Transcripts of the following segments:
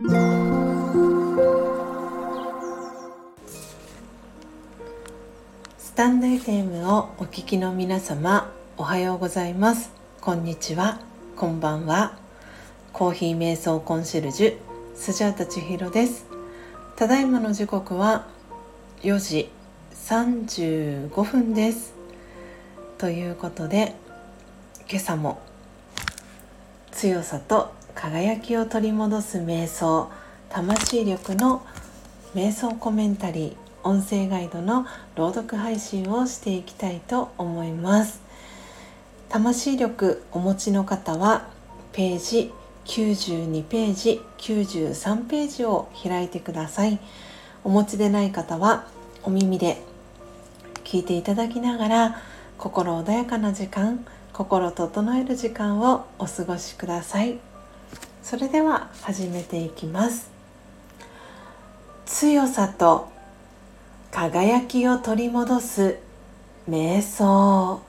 スタンド FM をお聞きの皆様おはようございます。こんにちは。こんばんは。コーヒー瞑想コンシェルジュスジャータ千尋です。ただいまの時刻は4時35分です。ということで今朝も強さと輝きを取り戻す瞑想魂力の瞑想コメンタリー音声ガイドの朗読配信をしていきたいと思います。魂力お持ちの方はページ92ページ93ページを開いてください。お持ちでない方はお耳で聞いていただきながら心穏やかな時間心整える時間をお過ごしください。それでは始めていきます。強さと輝きを取り戻す瞑想。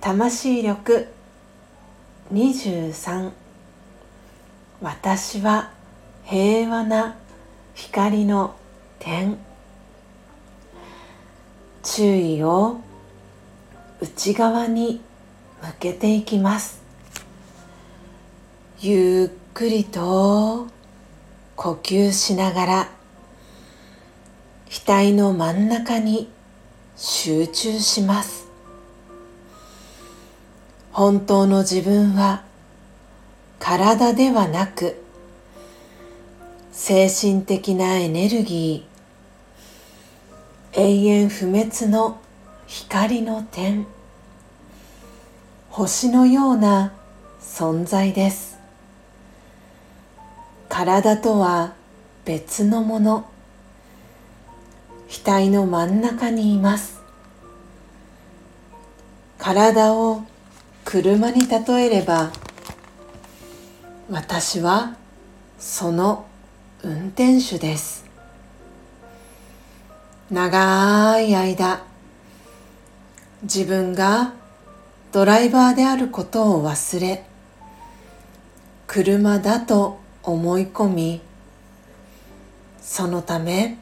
魂力。23私は平和な光の点。注意を内側に向けていきます。ゆっくりと呼吸しながら額の真ん中に集中します。本当の自分は体ではなく精神的なエネルギー永遠不滅の光の点星のような存在です。体とは別のもの。額の真ん中にいます。体を車に例えれば私はその運転手です。長い間自分がドライバーであることを忘れ車だと思い込みそのため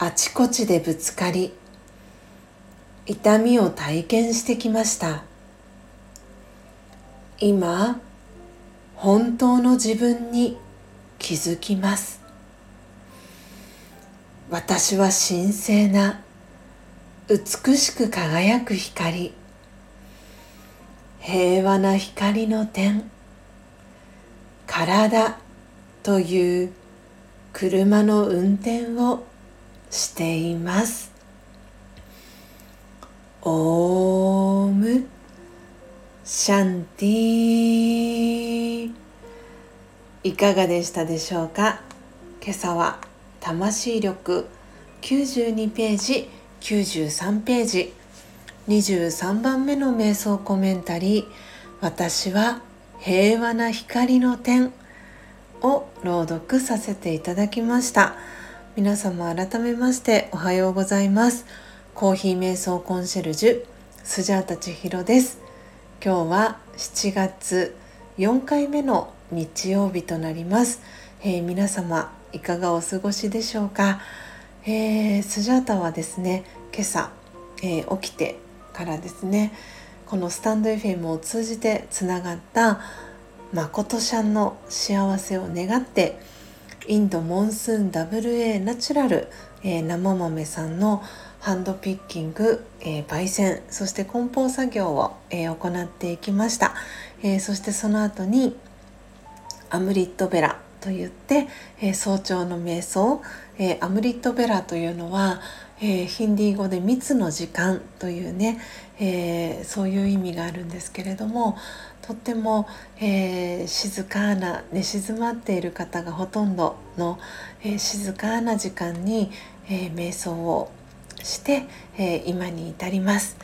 あちこちでぶつかり痛みを体験してきました。今本当の自分に気づきます。私は神聖な美しく輝く光平和な光の点体という車の運転をしています。オームシャンティいかがでしたでしょうか？今朝は魂力。92ページ。93ページ。23番目の瞑想コメンタリー。私は平和な光の点。を朗読させていただきました。皆様改めましておはようございます。コーヒー瞑想コンシェルジュスジャータ千尋です。今日は7月4回目の日曜日となります、えー、皆様いかがお過ごしでしょうか、えー、スジャータはですね今朝、えー、起きてからですねこのスタンド FM を通じてつながった誠ちゃんの幸せを願ってインドモンスーン WA ナチュラル、えー、生豆さんのハンドピッキング、えー、焙煎そして梱包作業を、えー、行っていきました、えそしてその後にアムリットベラといって、え早朝の瞑想、えアムリットベラというのは、えヒンディー語で密の時間というね、えそういう意味があるんですけれどもとっても、えー、静かな寝静まっている方がほとんどの、え、静かな時間に、え、瞑想をして、え今に至ります。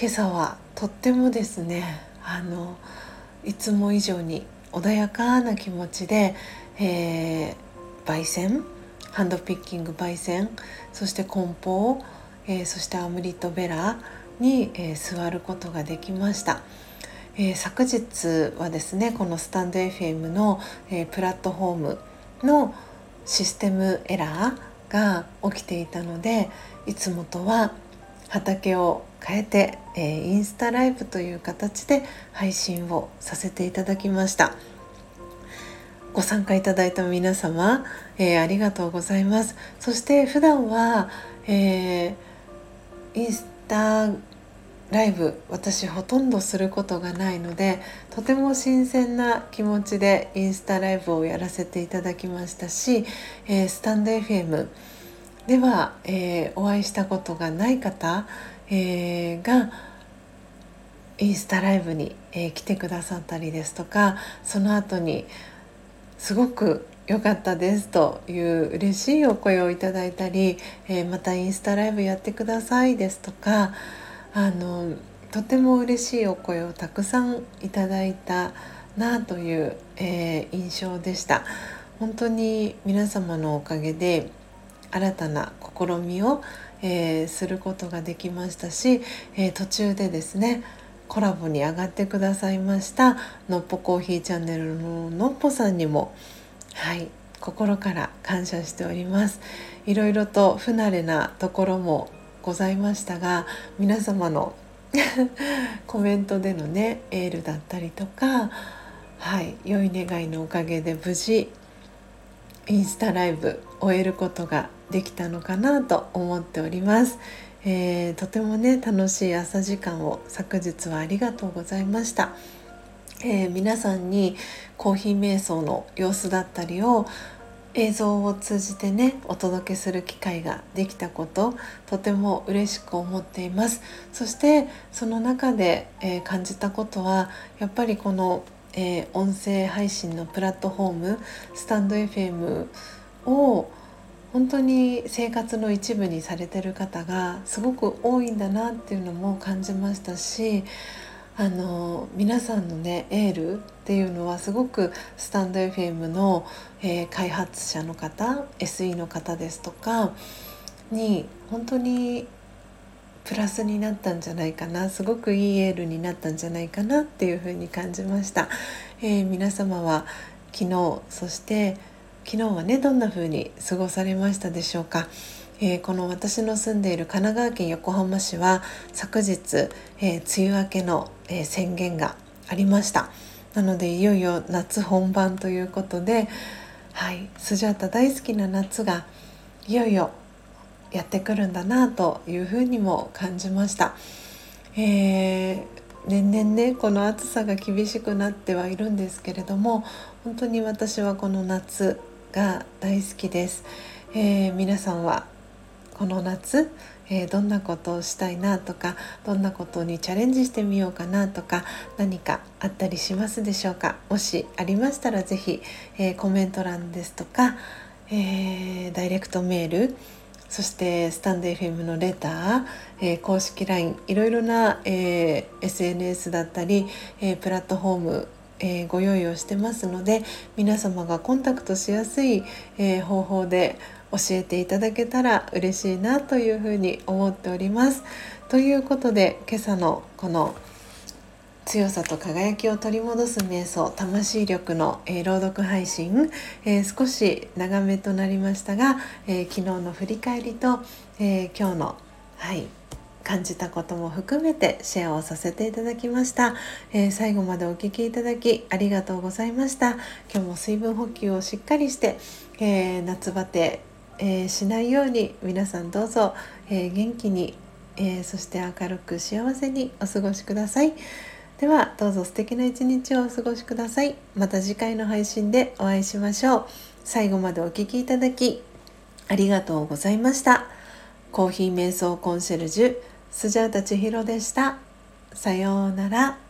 今朝はとってもですねあのいつも以上に穏やかな気持ちで、え焙煎ハンドピッキング焙煎そして梱包、えそしてアムリットベラに、え座ることができました。えー、昨日はですねこのスタンド FM の、え、プラットフォームのシステムエラーが起きていたのでいつもとは畑を変えて、え、インスタライブという形で配信をさせていただきましたご参加いただいた皆様、えー、ありがとうございます。そして普段は、えー、インスタライブ私ほとんどすることがないのでとても新鮮な気持ちでインスタライブをやらせていただきましたし、えー、スタンド FM では、え、お会いしたことがない方、えー、がインスタライブに、え来てくださったりですとかその後にすごく良かったですという嬉しいお声をいただいたり、えまたインスタライブやってくださいですとかあのとても嬉しいお声をたくさんいただいたなという、えー、印象でした。本当に皆様のおかげで新たな試みを、えー、することができましたし、えー、途中でですねコラボに上がってくださいましたのっぽコーヒーチャンネルののっぽさんにもはい心から感謝しております。いろいろと不慣れなところもございましたが皆様の コメントでのねエールだったりとかはい良い願いのおかげで無事インスタライブ終えることができたのかなと思っております、えー、とてもね楽しい朝時間を昨日はありがとうございました、えー、皆さんにコーヒー瞑想の様子だったりを映像を通じてねお届けする機会ができたこととても嬉しく思っています。そしてその中で、えー、感じたことはやっぱりこの、え、音声配信のプラットフォームスタンド FM を本当に生活の一部にされてる方がすごく多いんだなっていうのも感じましたしあの皆さんのねエールっていうのはすごくスタンド FM の、えー、開発者の方 SE の方ですとかに本当にプラスになったんじゃないかなすごくいいエールになったんじゃないかなっていうふうに感じました、えー、皆様は昨日そして昨日はねどんな風に過ごされましたでしょうか？えー、この私の住んでいる神奈川県横浜市は昨日、えー、梅雨明けの、えー、宣言がありました。なのでいよいよ夏本番ということではいスジャータ大好きな夏がいよいよやってくるんだなというふうにも感じました、え年々ねこの暑さが厳しくなってはいるんですけれども本当に私はこの夏が大好きです、え皆さんはこの夏、えー、どんなことをしたいなとかどんなことにチャレンジしてみようかなとか何かあったりしますでしょうか？もしありましたら是非、えー、コメント欄ですとか、えー、ダイレクトメールそしてスタンド FM のレター、えー、公式 LINE いろいろな、えー、SNS だったり、えー、プラットフォームえー、ご用意をしてますので皆様がコンタクトしやすい、えー、方法で教えていただけたら嬉しいなというふうに思っております。ということで今朝のこの強さと輝きを取り戻す瞑想魂力の、えー、朗読配信、えー、少し長めとなりましたが、えー、昨日の振り返りと、え今日の、はい、感じたことも含めてシェアをさせていただきました、えー、最後までお聴きいただきありがとうございました。今日も水分補給をしっかりして、えー、夏バテ、えー、しないように皆さんどうぞ、え元気に、えそして明るく幸せにお過ごしください。ではどうぞ素敵な一日をお過ごしください。また次回の配信でお会いしましょう。最後までお聴きいただきありがとうございました。コーヒー瞑想コンシェルジュスジャータ千尋でした。さようなら。